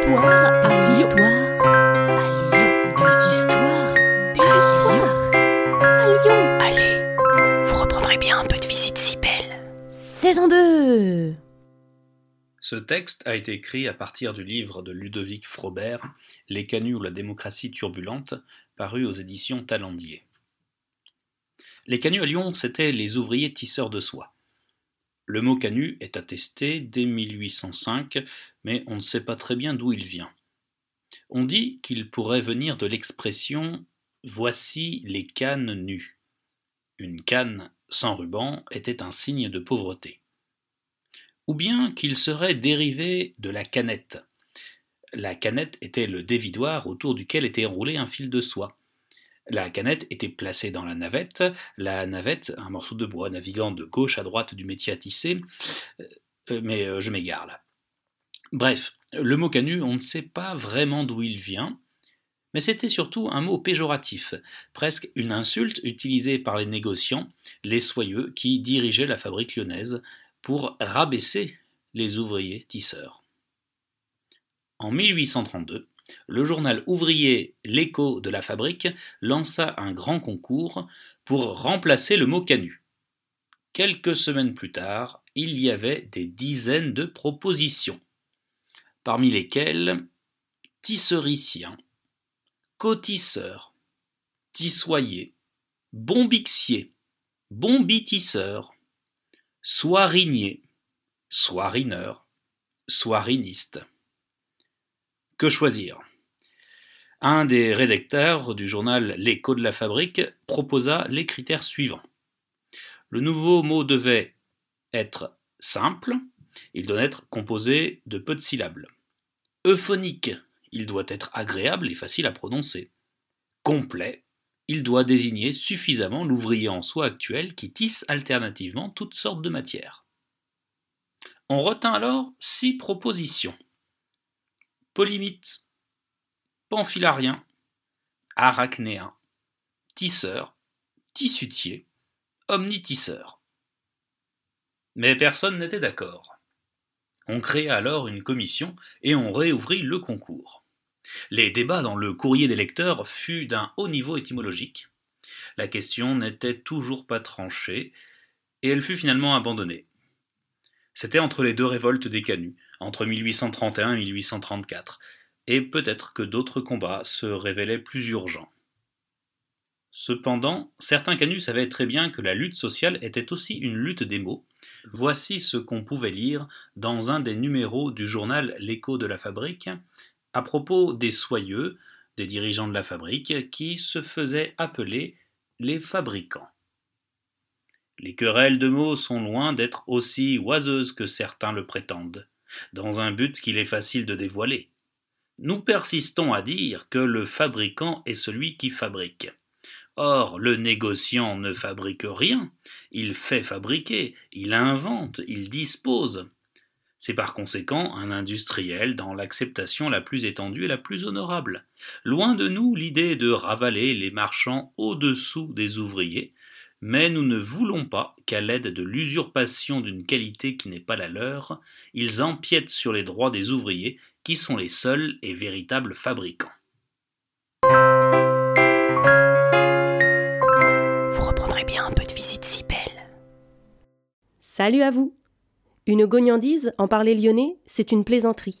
histoires à histoires à Lyon. Des histoires, des histoires à Lyon. Allez, vous reprendrez bien un peu de visite si belle. Saison 2 Ce texte a été écrit à partir du livre de Ludovic Frobert, Les canuts ou la démocratie turbulente, paru aux éditions Talendier. Les canuts à Lyon, c'étaient les ouvriers tisseurs de soie. Le mot canut est attesté dès 1805, mais on ne sait pas très bien d'où il vient. On dit qu'il pourrait venir de l'expression Voici les cannes nues. Une canne sans ruban était un signe de pauvreté. Ou bien qu'il serait dérivé de la canette. La canette était le dévidoir autour duquel était enroulé un fil de soie. La canette était placée dans la navette, la navette, un morceau de bois naviguant de gauche à droite du métier à tisser, euh, euh, mais euh, je m'égare là. Bref, le mot canut, on ne sait pas vraiment d'où il vient, mais c'était surtout un mot péjoratif, presque une insulte utilisée par les négociants, les soyeux qui dirigeaient la fabrique lyonnaise pour rabaisser les ouvriers tisseurs. En 1832, le journal ouvrier L'écho de la fabrique lança un grand concours pour remplacer le mot canut. Quelques semaines plus tard, il y avait des dizaines de propositions, parmi lesquelles tissericien, cotisseur, tissoyer, bombixier, bombitisseur, soirinier, soirineur, soiriniste. Que choisir? Un des rédacteurs du journal L'écho de la fabrique proposa les critères suivants. Le nouveau mot devait être simple, il doit être composé de peu de syllabes. Euphonique, il doit être agréable et facile à prononcer. Complet, il doit désigner suffisamment l'ouvrier en soie actuel qui tisse alternativement toutes sortes de matières. On retint alors six propositions polymythe, pamphilarien, arachnéen, tisseur, tissutier, omnitisseur. Mais personne n'était d'accord. On créa alors une commission et on réouvrit le concours. Les débats dans le courrier des lecteurs furent d'un haut niveau étymologique. La question n'était toujours pas tranchée et elle fut finalement abandonnée. C'était entre les deux révoltes des canuts, entre 1831 et 1834, et peut-être que d'autres combats se révélaient plus urgents. Cependant, certains canuts savaient très bien que la lutte sociale était aussi une lutte des mots. Voici ce qu'on pouvait lire dans un des numéros du journal L'écho de la fabrique, à propos des soyeux, des dirigeants de la fabrique, qui se faisaient appeler les fabricants. Les querelles de mots sont loin d'être aussi oiseuses que certains le prétendent, dans un but qu'il est facile de dévoiler. Nous persistons à dire que le fabricant est celui qui fabrique. Or, le négociant ne fabrique rien, il fait fabriquer, il invente, il dispose. C'est par conséquent un industriel dans l'acceptation la plus étendue et la plus honorable. Loin de nous l'idée de ravaler les marchands au-dessous des ouvriers, mais nous ne voulons pas qu'à l'aide de l'usurpation d'une qualité qui n'est pas la leur, ils empiètent sur les droits des ouvriers qui sont les seuls et véritables fabricants. Vous reprendrez bien un peu de visite si belle. Salut à vous Une gognandise, en parler lyonnais, c'est une plaisanterie.